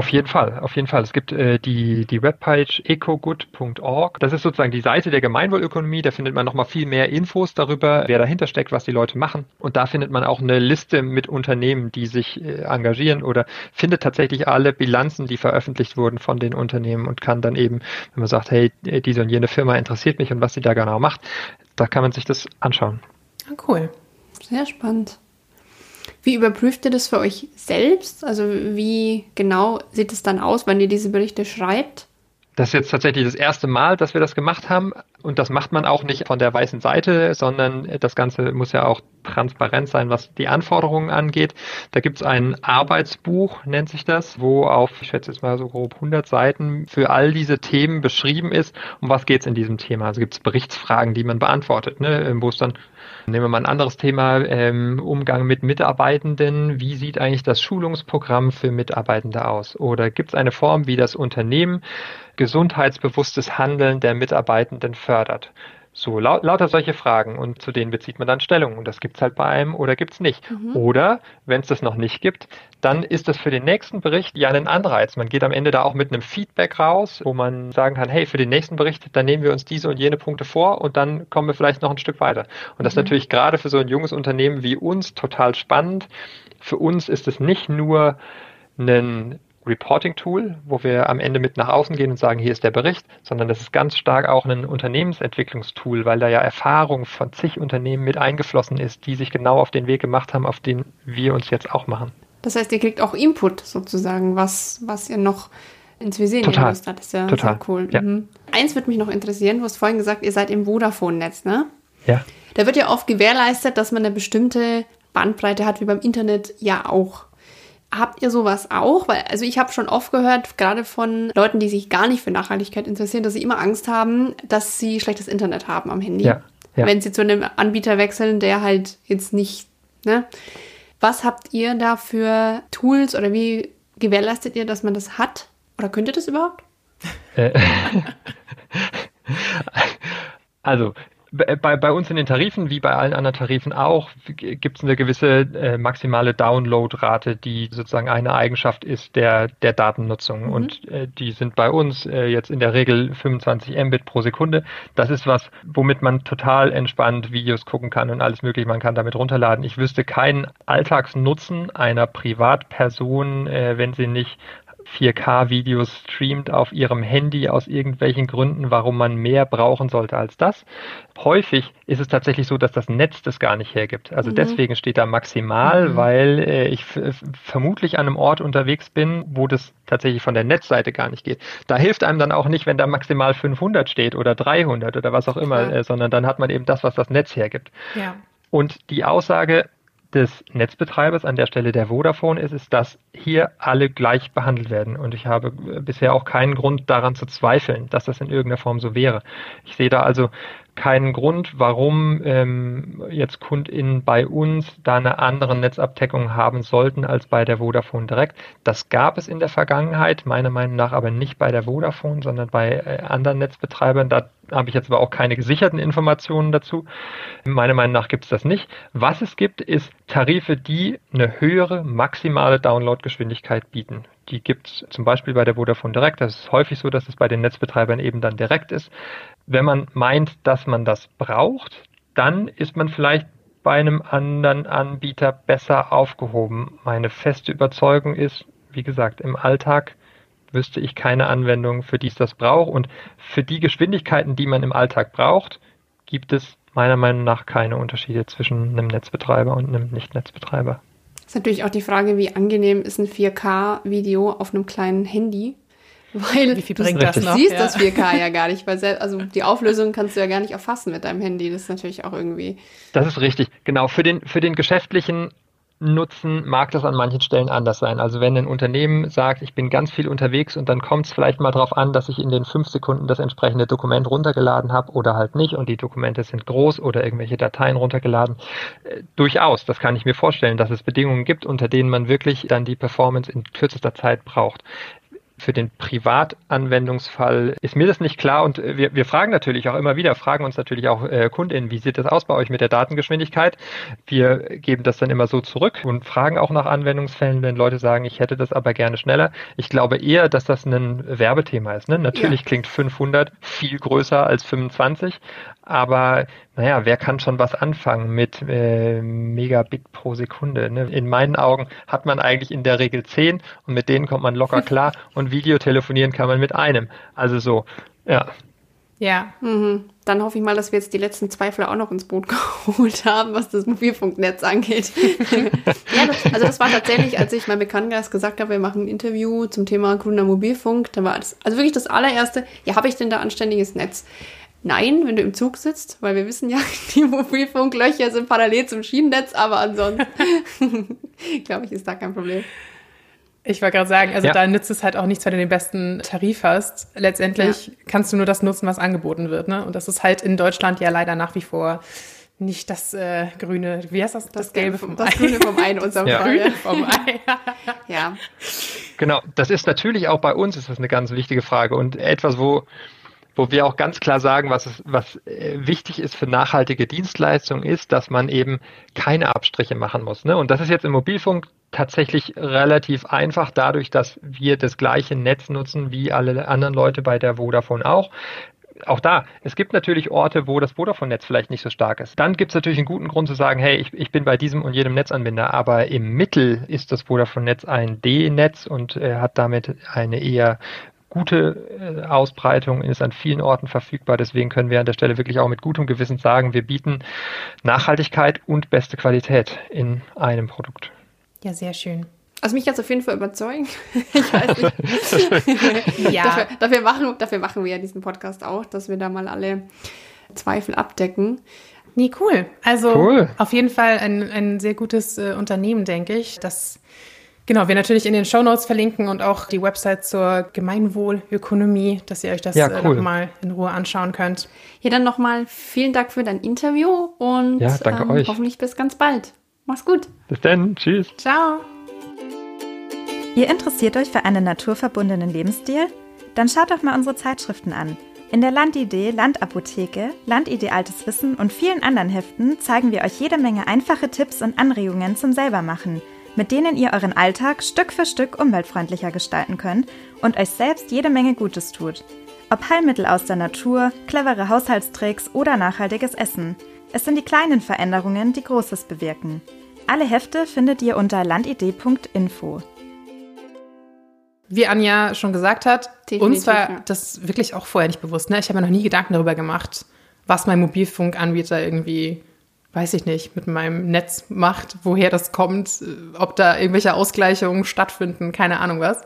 S4: Auf jeden Fall, auf jeden Fall. Es gibt äh, die, die Webpage ecogood.org. Das ist sozusagen die Seite der Gemeinwohlökonomie. Da findet man nochmal viel mehr Infos darüber, wer dahinter steckt, was die Leute machen. Und da findet man auch eine Liste mit Unternehmen, die sich äh, engagieren oder findet tatsächlich alle Bilanzen, die veröffentlicht wurden von den Unternehmen und kann dann eben, wenn man sagt, hey, diese und jene Firma interessiert mich und was sie da genau macht, da kann man sich das anschauen.
S2: Ah, cool.
S3: Sehr spannend. Wie überprüft ihr das für euch selbst? Also wie genau sieht es dann aus, wenn ihr diese Berichte schreibt?
S4: Das ist jetzt tatsächlich das erste Mal, dass wir das gemacht haben. Und das macht man auch nicht von der weißen Seite, sondern das Ganze muss ja auch transparent sein, was die Anforderungen angeht. Da gibt es ein Arbeitsbuch, nennt sich das, wo auf, ich schätze jetzt mal so grob 100 Seiten für all diese Themen beschrieben ist, um was geht es in diesem Thema. Also gibt es Berichtsfragen, die man beantwortet, ne, wo es dann Nehmen wir mal ein anderes Thema, ähm, Umgang mit Mitarbeitenden. Wie sieht eigentlich das Schulungsprogramm für Mitarbeitende aus? Oder gibt es eine Form, wie das Unternehmen gesundheitsbewusstes Handeln der Mitarbeitenden fördert? So, laut, lauter solche Fragen und zu denen bezieht man dann Stellung. Und das gibt es halt bei einem oder gibt es nicht. Mhm. Oder, wenn es das noch nicht gibt, dann ist das für den nächsten Bericht ja ein Anreiz. Man geht am Ende da auch mit einem Feedback raus, wo man sagen kann, hey, für den nächsten Bericht, dann nehmen wir uns diese und jene Punkte vor und dann kommen wir vielleicht noch ein Stück weiter. Und das mhm. ist natürlich gerade für so ein junges Unternehmen wie uns total spannend. Für uns ist es nicht nur ein Reporting-Tool, wo wir am Ende mit nach außen gehen und sagen, hier ist der Bericht, sondern das ist ganz stark auch ein Unternehmensentwicklungstool, weil da ja Erfahrung von zig Unternehmen mit eingeflossen ist, die sich genau auf den Weg gemacht haben, auf den wir uns jetzt auch machen.
S3: Das heißt, ihr kriegt auch Input sozusagen, was, was ihr noch ins Visier nehmen müsst. Das ist ja Total. sehr cool. Ja. Mhm. Eins würde mich noch interessieren, du hast vorhin gesagt, ihr seid im Vodafone-Netz, ne?
S4: Ja.
S3: Da wird ja oft gewährleistet, dass man eine bestimmte Bandbreite hat, wie beim Internet ja auch. Habt ihr sowas auch? Weil, also ich habe schon oft gehört, gerade von Leuten, die sich gar nicht für Nachhaltigkeit interessieren, dass sie immer Angst haben, dass sie schlechtes Internet haben am Handy. Ja, ja. Wenn sie zu einem Anbieter wechseln, der halt jetzt nicht, ne? Was habt ihr da für Tools oder wie gewährleistet ihr, dass man das hat? Oder könnt ihr das überhaupt? Äh,
S4: also, bei, bei uns in den Tarifen, wie bei allen anderen Tarifen auch, gibt es eine gewisse äh, maximale Downloadrate, die sozusagen eine Eigenschaft ist der, der Datennutzung. Mhm. Und äh, die sind bei uns äh, jetzt in der Regel 25 Mbit pro Sekunde. Das ist was, womit man total entspannt Videos gucken kann und alles mögliche. Man kann damit runterladen. Ich wüsste keinen Alltagsnutzen einer Privatperson, äh, wenn sie nicht 4K-Videos streamt auf ihrem Handy aus irgendwelchen Gründen, warum man mehr brauchen sollte als das. Häufig ist es tatsächlich so, dass das Netz das gar nicht hergibt. Also mhm. deswegen steht da maximal, mhm. weil äh, ich vermutlich an einem Ort unterwegs bin, wo das tatsächlich von der Netzseite gar nicht geht. Da hilft einem dann auch nicht, wenn da maximal 500 steht oder 300 oder was auch immer, äh, sondern dann hat man eben das, was das Netz hergibt. Ja. Und die Aussage, des Netzbetreibers, an der Stelle der Vodafone ist, ist, dass hier alle gleich behandelt werden. Und ich habe bisher auch keinen Grund daran zu zweifeln, dass das in irgendeiner Form so wäre. Ich sehe da also keinen Grund, warum ähm, jetzt KundInnen bei uns da eine andere Netzabdeckung haben sollten als bei der Vodafone direkt. Das gab es in der Vergangenheit, meiner Meinung nach aber nicht bei der Vodafone, sondern bei äh, anderen Netzbetreibern. Da habe ich jetzt aber auch keine gesicherten Informationen dazu. Meiner Meinung nach gibt es das nicht. Was es gibt, ist Tarife, die eine höhere maximale Downloadgeschwindigkeit bieten. Die gibt es zum Beispiel bei der Vodafone Direct. Das ist häufig so, dass es bei den Netzbetreibern eben dann direkt ist. Wenn man meint, dass man das braucht, dann ist man vielleicht bei einem anderen Anbieter besser aufgehoben. Meine feste Überzeugung ist, wie gesagt, im Alltag wüsste ich keine Anwendung, für die es das braucht. Und für die Geschwindigkeiten, die man im Alltag braucht, gibt es meiner Meinung nach keine Unterschiede zwischen einem Netzbetreiber und einem Nicht-Netzbetreiber.
S3: Ist natürlich auch die Frage, wie angenehm ist ein 4K-Video auf einem kleinen Handy? Weil Wie viel bringt das, das noch? Du siehst ja. das 4K ja gar nicht, weil selbst, also die Auflösung kannst du ja gar nicht erfassen mit deinem Handy. Das ist natürlich auch irgendwie.
S4: Das ist richtig. Genau. Für den, für den geschäftlichen Nutzen mag das an manchen Stellen anders sein. Also wenn ein Unternehmen sagt, ich bin ganz viel unterwegs und dann kommt es vielleicht mal darauf an, dass ich in den fünf Sekunden das entsprechende Dokument runtergeladen habe oder halt nicht und die Dokumente sind groß oder irgendwelche Dateien runtergeladen. Äh, durchaus, das kann ich mir vorstellen, dass es Bedingungen gibt, unter denen man wirklich dann die Performance in kürzester Zeit braucht für den Privatanwendungsfall ist mir das nicht klar und wir, wir fragen natürlich auch immer wieder, fragen uns natürlich auch äh, KundInnen, wie sieht das aus bei euch mit der Datengeschwindigkeit? Wir geben das dann immer so zurück und fragen auch nach Anwendungsfällen, wenn Leute sagen, ich hätte das aber gerne schneller. Ich glaube eher, dass das ein Werbethema ist. Ne? Natürlich ja. klingt 500 viel größer als 25, aber naja, wer kann schon was anfangen mit äh, Megabit pro Sekunde? Ne? In meinen Augen hat man eigentlich in der Regel 10 und mit denen kommt man locker klar und Videotelefonieren kann man mit einem. Also so, ja.
S3: Ja. Mhm. Dann hoffe ich mal, dass wir jetzt die letzten Zweifel auch noch ins Boot geholt haben, was das Mobilfunknetz angeht. ja, das, also das war tatsächlich, als ich meinem Bekanntenkreis gesagt habe, wir machen ein Interview zum Thema grüner Mobilfunk, da war das, also wirklich das allererste, ja, habe ich denn da anständiges Netz? Nein, wenn du im Zug sitzt, weil wir wissen ja, die Mobilfunklöcher sind parallel zum Schienennetz, aber ansonsten glaube ich, ist da kein Problem.
S2: Ich wollte gerade sagen, also ja. da nützt es halt auch nichts, wenn du den besten Tarif hast. Letztendlich ja. kannst du nur das nutzen, was angeboten wird. Ne? Und das ist halt in Deutschland ja leider nach wie vor nicht das äh, grüne, wie heißt das? Das, das gelbe vom
S3: Das Ei. grüne vom Ei in unserem ja. Fall. Grüne vom Ei.
S4: ja. Genau, das ist natürlich auch bei uns ist das eine ganz wichtige Frage und etwas, wo wo wir auch ganz klar sagen, was, es, was äh, wichtig ist für nachhaltige Dienstleistungen, ist, dass man eben keine Abstriche machen muss. Ne? Und das ist jetzt im Mobilfunk tatsächlich relativ einfach, dadurch, dass wir das gleiche Netz nutzen wie alle anderen Leute bei der Vodafone auch auch da, es gibt natürlich Orte, wo das Vodafone-Netz vielleicht nicht so stark ist. Dann gibt es natürlich einen guten Grund zu sagen, hey, ich, ich bin bei diesem und jedem Netzanbinder, aber im Mittel ist das Vodafone-Netz ein D-Netz und äh, hat damit eine eher gute äh, Ausbreitung, ist an vielen Orten verfügbar. Deswegen können wir an der Stelle wirklich auch mit gutem Gewissen sagen, wir bieten Nachhaltigkeit und beste Qualität in einem Produkt.
S2: Ja, sehr schön.
S3: Also mich jetzt auf jeden Fall überzeugen. ich weiß nicht. ja. dafür, dafür, machen, dafür machen wir ja diesen Podcast auch, dass wir da mal alle Zweifel abdecken.
S2: Nee, cool. Also cool. auf jeden Fall ein, ein sehr gutes äh, Unternehmen, denke ich, das Genau, wir natürlich in den Show Notes verlinken und auch die Website zur Gemeinwohlökonomie, dass ihr euch das ja, äh, cool. nochmal in Ruhe anschauen könnt.
S3: Ja, dann nochmal vielen Dank für dein Interview und
S4: ja, danke ähm, euch.
S3: hoffentlich bis ganz bald. Mach's gut.
S4: Bis dann. Tschüss.
S2: Ciao.
S1: Ihr interessiert euch für einen naturverbundenen Lebensstil? Dann schaut doch mal unsere Zeitschriften an. In der Landidee, Landapotheke, Landidee Altes Wissen und vielen anderen Heften zeigen wir euch jede Menge einfache Tipps und Anregungen zum Selbermachen, mit denen ihr euren Alltag Stück für Stück umweltfreundlicher gestalten könnt und euch selbst jede Menge Gutes tut. Ob Heilmittel aus der Natur, clevere Haushaltstricks oder nachhaltiges Essen. Es sind die kleinen Veränderungen, die Großes bewirken. Alle Hefte findet ihr unter landidee.info
S2: wie Anja schon gesagt hat, Definitiv, uns war ja. das wirklich auch vorher nicht bewusst. Ne? Ich habe mir noch nie Gedanken darüber gemacht, was mein Mobilfunkanbieter irgendwie, weiß ich nicht, mit meinem Netz macht, woher das kommt, ob da irgendwelche Ausgleichungen stattfinden, keine Ahnung was.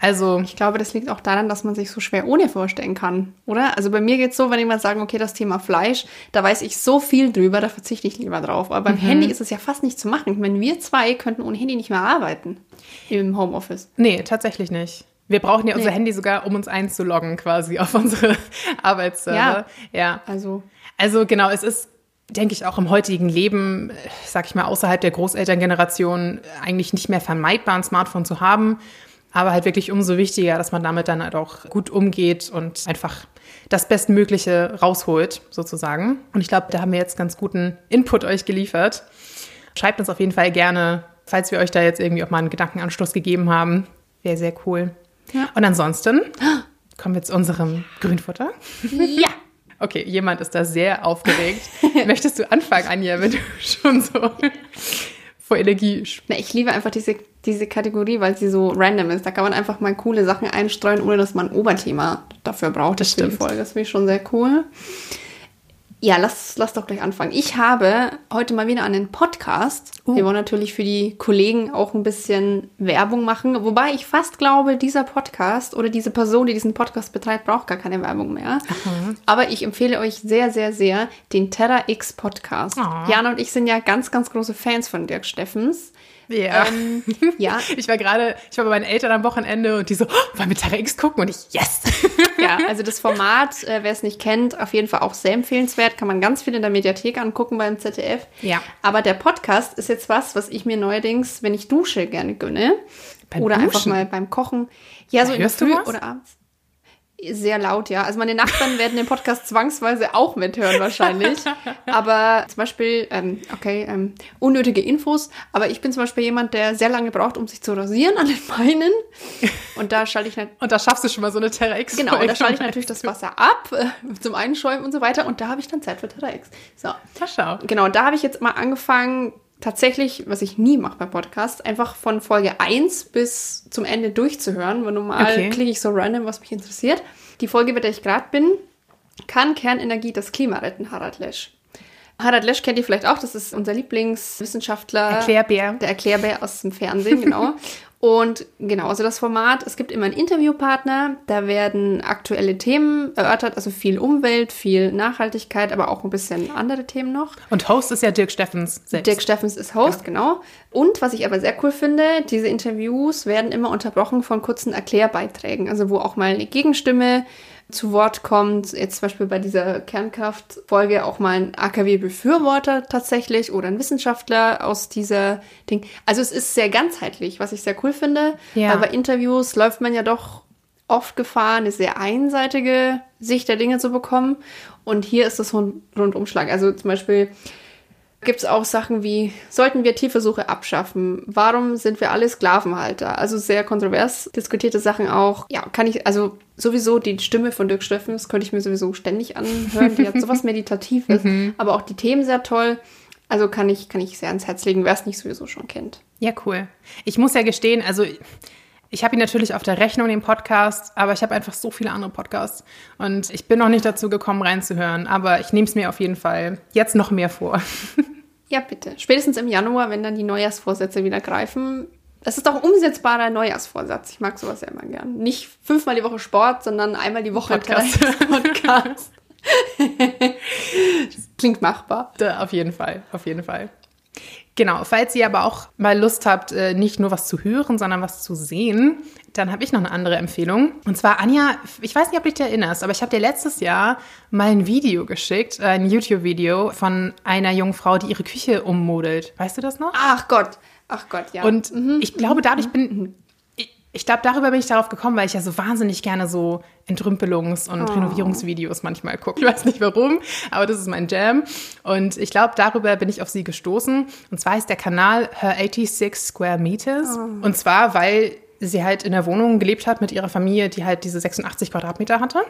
S3: Also ich glaube, das liegt auch daran, dass man sich so schwer ohne vorstellen kann, oder? Also bei mir geht es so, wenn jemand sagen, okay, das Thema Fleisch, da weiß ich so viel drüber, da verzichte ich lieber drauf. Aber beim mhm. Handy ist es ja fast nicht zu machen. Ich meine, wir zwei könnten ohne Handy nicht mehr arbeiten im Homeoffice.
S2: Nee, tatsächlich nicht. Wir brauchen ja nee. unser Handy sogar, um uns einzuloggen quasi auf unsere Arbeitsserver.
S3: Ja, ja. Also.
S2: Also genau, es ist denke ich, auch im heutigen Leben, sag ich mal, außerhalb der Großelterngeneration eigentlich nicht mehr vermeidbar, ein Smartphone zu haben. Aber halt wirklich umso wichtiger, dass man damit dann halt auch gut umgeht und einfach das Bestmögliche rausholt, sozusagen. Und ich glaube, da haben wir jetzt ganz guten Input euch geliefert. Schreibt uns auf jeden Fall gerne, falls wir euch da jetzt irgendwie auch mal einen Gedankenanstoß gegeben haben. Wäre sehr cool. Ja. Und ansonsten kommen wir zu unserem Grünfutter.
S3: Ja.
S2: Okay, jemand ist da sehr aufgeregt. Möchtest du anfangen, Anja, wenn du schon so vor Energie.
S3: Na, ich liebe einfach diese, diese Kategorie, weil sie so random ist. Da kann man einfach mal coole Sachen einstreuen, ohne dass man ein Oberthema dafür braucht.
S2: Das stimmt.
S3: Die Folge. Das finde ich schon sehr cool. Ja, lass, lass doch gleich anfangen. Ich habe heute mal wieder einen Podcast. Uh. Wir wollen natürlich für die Kollegen auch ein bisschen Werbung machen. Wobei ich fast glaube, dieser Podcast oder diese Person, die diesen Podcast betreibt, braucht gar keine Werbung mehr. Aha. Aber ich empfehle euch sehr, sehr, sehr den Terra X Podcast. Oh. Jana und ich sind ja ganz, ganz große Fans von Dirk Steffens.
S2: Ja. Ähm, ja. Ich war gerade, ich war bei meinen Eltern am Wochenende und die so, oh, wollen wir Terra X gucken? Und ich, yes!
S3: Ja, also das Format, äh, wer es nicht kennt, auf jeden Fall auch sehr empfehlenswert. Kann man ganz viel in der Mediathek angucken beim ZDF.
S2: Ja.
S3: Aber der Podcast ist jetzt was, was ich mir neuerdings, wenn ich dusche, gerne gönne. Beim oder Duschen? einfach mal beim Kochen. Ja, so in der Früh oder abends. Sehr laut, ja. Also meine Nachbarn werden den Podcast zwangsweise auch mithören wahrscheinlich. Aber zum Beispiel, ähm, okay, ähm, unnötige Infos. Aber ich bin zum Beispiel jemand, der sehr lange braucht, um sich zu rasieren an den Beinen. Und da schalte ich
S2: Und da schaffst du schon mal so eine Terra X.
S3: Genau, und da schalte ich natürlich das Wasser ab äh, zum Einschäumen und so weiter. Und da habe ich dann Zeit für Terra X. So.
S2: Ja, schau.
S3: Genau, da habe ich jetzt mal angefangen, tatsächlich, was ich nie mache bei Podcasts, einfach von Folge 1 bis zum Ende durchzuhören, weil normal okay. klicke ich so random, was mich interessiert. Die Folge, bei der ich gerade bin, kann Kernenergie das Klima retten, Harald Lesch. Harald Lesch kennt ihr vielleicht auch, das ist unser Lieblingswissenschaftler.
S2: Erklärbär.
S3: Der Erklärbär aus dem Fernsehen, genau. Und genau, also das Format, es gibt immer einen Interviewpartner, da werden aktuelle Themen erörtert, also viel Umwelt, viel Nachhaltigkeit, aber auch ein bisschen andere Themen noch.
S2: Und Host ist ja Dirk Steffens
S3: selbst. Dirk Steffens ist Host, ja. genau. Und was ich aber sehr cool finde, diese Interviews werden immer unterbrochen von kurzen Erklärbeiträgen, also wo auch mal eine Gegenstimme zu Wort kommt. Jetzt zum Beispiel bei dieser Kernkraftfolge auch mal ein AKW-Befürworter tatsächlich oder ein Wissenschaftler aus dieser Ding. Also es ist sehr ganzheitlich, was ich sehr cool finde. Ja. Bei Interviews läuft man ja doch oft Gefahr, eine sehr einseitige Sicht der Dinge zu bekommen. Und hier ist das Rundumschlag. Also zum Beispiel gibt es auch Sachen wie, sollten wir Tierversuche abschaffen? Warum sind wir alle Sklavenhalter? Also sehr kontrovers diskutierte Sachen auch. Ja, kann ich, also sowieso die Stimme von Dirk Steffen, das könnte ich mir sowieso ständig anhören. Die hat sowas Meditatives, aber auch die Themen sehr toll. Also kann ich, kann ich sehr ans Herz legen, wer es nicht sowieso schon kennt.
S2: Ja, cool. Ich muss ja gestehen, also ich habe ihn natürlich auf der Rechnung, den Podcast, aber ich habe einfach so viele andere Podcasts. Und ich bin noch nicht dazu gekommen, reinzuhören. Aber ich nehme es mir auf jeden Fall jetzt noch mehr vor.
S3: Ja, bitte. Spätestens im Januar, wenn dann die Neujahrsvorsätze wieder greifen. Das ist doch ein umsetzbarer Neujahrsvorsatz. Ich mag sowas ja immer gern. Nicht fünfmal die Woche Sport, sondern einmal die Woche
S2: Podcast.
S3: Podcast. Klingt machbar.
S2: Da, auf jeden Fall, auf jeden Fall. Genau, falls ihr aber auch mal Lust habt, äh, nicht nur was zu hören, sondern was zu sehen, dann habe ich noch eine andere Empfehlung. Und zwar, Anja, ich weiß nicht, ob du dich erinnerst, aber ich habe dir letztes Jahr mal ein Video geschickt, ein YouTube-Video von einer jungen Frau, die ihre Küche ummodelt. Weißt du das noch?
S3: Ach Gott, ach Gott, ja.
S2: Und mhm. ich glaube, dadurch bin ich glaube, darüber bin ich darauf gekommen, weil ich ja so wahnsinnig gerne so Entrümpelungs- und oh. Renovierungsvideos manchmal gucke. Ich weiß nicht warum, aber das ist mein Jam. Und ich glaube, darüber bin ich auf sie gestoßen. Und zwar ist der Kanal Her 86 Square Meters. Oh. Und zwar, weil sie halt in der Wohnung gelebt hat mit ihrer Familie, die halt diese 86 Quadratmeter hatte.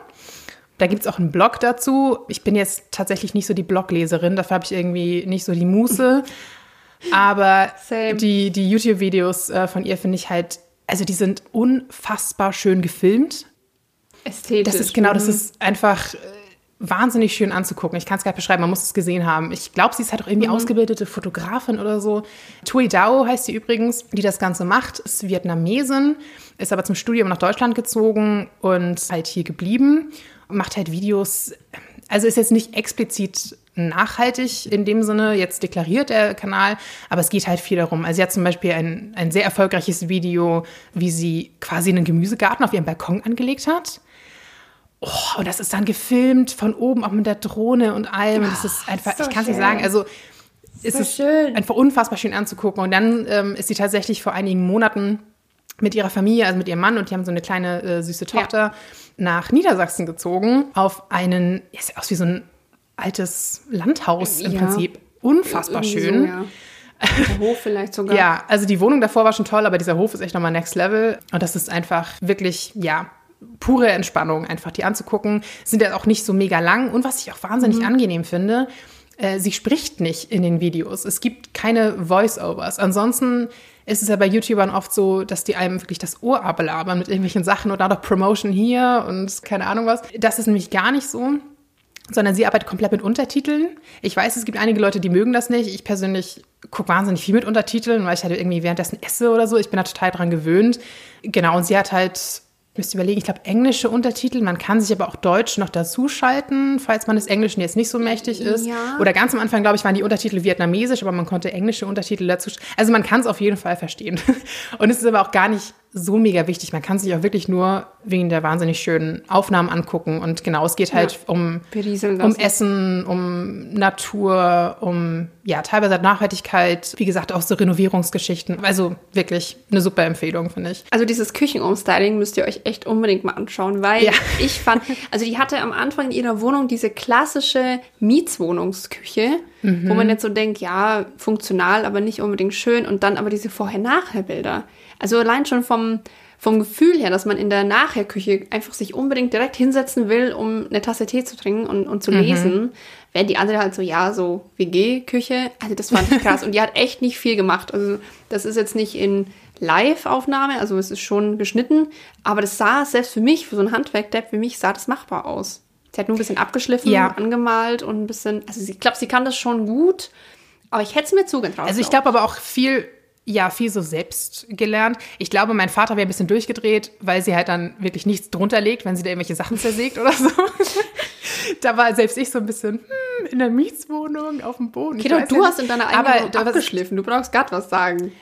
S2: Da gibt es auch einen Blog dazu. Ich bin jetzt tatsächlich nicht so die Blogleserin, dafür habe ich irgendwie nicht so die Muße. Aber die, die YouTube-Videos äh, von ihr finde ich halt also die sind unfassbar schön gefilmt.
S3: Ästhetisch.
S2: Das ist genau, das mhm. ist einfach äh, wahnsinnig schön anzugucken. Ich kann es gar nicht beschreiben, man muss es gesehen haben. Ich glaube, sie ist halt auch irgendwie mhm. ausgebildete Fotografin oder so. Tui Dao heißt sie übrigens, die das Ganze macht, ist Vietnamesin, ist aber zum Studium nach Deutschland gezogen und halt hier geblieben. Macht halt Videos, also ist jetzt nicht explizit nachhaltig in dem Sinne jetzt deklariert, der Kanal, aber es geht halt viel darum. Also sie hat zum Beispiel ein, ein sehr erfolgreiches Video, wie sie quasi einen Gemüsegarten auf ihrem Balkon angelegt hat. Oh, und das ist dann gefilmt von oben, auch mit der Drohne und allem. Und das ist einfach, so ich kann es nicht sagen, also es so ist schön. einfach unfassbar schön anzugucken. Und dann ähm, ist sie tatsächlich vor einigen Monaten mit ihrer Familie, also mit ihrem Mann und die haben so eine kleine äh, süße Tochter, ja. nach Niedersachsen gezogen auf einen, ja, sieht aus wie so ein altes Landhaus im ja. Prinzip. Unfassbar Irgendwie schön. So, ja.
S3: Der Hof vielleicht sogar.
S2: ja, also die Wohnung davor war schon toll, aber dieser Hof ist echt nochmal next level. Und das ist einfach wirklich, ja, pure Entspannung, einfach die anzugucken. Sind ja auch nicht so mega lang. Und was ich auch wahnsinnig mhm. angenehm finde, äh, sie spricht nicht in den Videos. Es gibt keine Voice-Overs. Ansonsten ist es ja bei YouTubern oft so, dass die einem wirklich das Ohr ablabern mit irgendwelchen Sachen oder noch Promotion hier und keine Ahnung was. Das ist nämlich gar nicht so sondern sie arbeitet komplett mit Untertiteln. Ich weiß, es gibt einige Leute, die mögen das nicht. Ich persönlich gucke wahnsinnig viel mit Untertiteln, weil ich halt irgendwie währenddessen esse oder so. Ich bin da total dran gewöhnt. Genau, und sie hat halt müsst überlegen, ich glaube, englische Untertitel. Man kann sich aber auch Deutsch noch dazu schalten, falls man des Englischen jetzt nicht so mächtig ist. Ja. Oder ganz am Anfang, glaube ich, waren die Untertitel vietnamesisch, aber man konnte englische Untertitel dazu. Also man kann es auf jeden Fall verstehen. Und es ist aber auch gar nicht so mega wichtig. Man kann sich auch wirklich nur wegen der wahnsinnig schönen Aufnahmen angucken. Und genau, es geht halt ja, um, um Essen, um Natur, um ja, teilweise Nachhaltigkeit, wie gesagt, auch so Renovierungsgeschichten. Also wirklich eine super Empfehlung, finde ich.
S3: Also dieses Küchenumstyling müsst ihr euch echt unbedingt mal anschauen, weil ja. ich fand, also die hatte am Anfang in ihrer Wohnung diese klassische Mietswohnungsküche, mhm. wo man jetzt so denkt, ja, funktional, aber nicht unbedingt schön. Und dann aber diese Vorher-Nachher-Bilder. Also allein schon vom, vom Gefühl her, dass man in der Nachherküche einfach sich unbedingt direkt hinsetzen will, um eine Tasse Tee zu trinken und, und zu mhm. lesen, während die andere halt so, ja, so WG-Küche. Also das fand ich krass. und die hat echt nicht viel gemacht. Also das ist jetzt nicht in Live-Aufnahme, also es ist schon geschnitten, aber das sah selbst für mich, für so ein Handwerk-Depp, für mich sah das machbar aus. Sie hat nur ein bisschen abgeschliffen, ja. angemalt und ein bisschen, also ich glaube, sie kann das schon gut, aber ich hätte es mir zugetraut.
S2: Also ich glaube aber auch viel ja, viel so selbst gelernt. Ich glaube, mein Vater wäre ein bisschen durchgedreht, weil sie halt dann wirklich nichts drunter legt, wenn sie da irgendwelche Sachen zersägt oder so. da war selbst ich so ein bisschen hm, in der Mietswohnung auf dem Boden.
S3: Okay, du hast in deiner eigenen aber, abgeschliffen. Du brauchst gerade was sagen.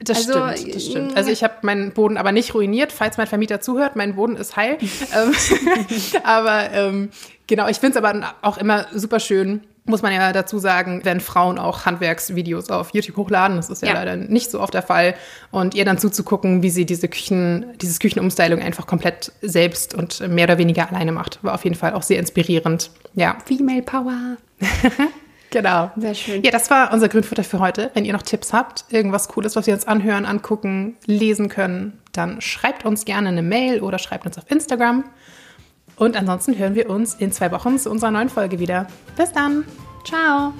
S2: Das also, stimmt, das stimmt. Also ich habe meinen Boden aber nicht ruiniert, falls mein Vermieter zuhört. Mein Boden ist heil. Ähm, aber ähm, genau, ich finde es aber auch immer super schön, muss man ja dazu sagen, wenn Frauen auch Handwerksvideos auf YouTube hochladen, das ist ja, ja, leider nicht so oft der Fall, und ihr dann zuzugucken, wie sie diese Küchen, dieses Küchenumstyling einfach komplett selbst und mehr oder weniger alleine macht, war auf jeden Fall auch sehr inspirierend. Ja.
S3: Female Power.
S2: genau.
S3: Sehr schön.
S2: Ja, das war unser Grünfutter für heute. Wenn ihr noch Tipps habt, irgendwas Cooles, was wir uns anhören, angucken, lesen können, dann schreibt uns gerne eine Mail oder schreibt uns auf Instagram. Und ansonsten hören wir uns in zwei Wochen zu unserer neuen Folge wieder. Bis dann.
S3: Ciao.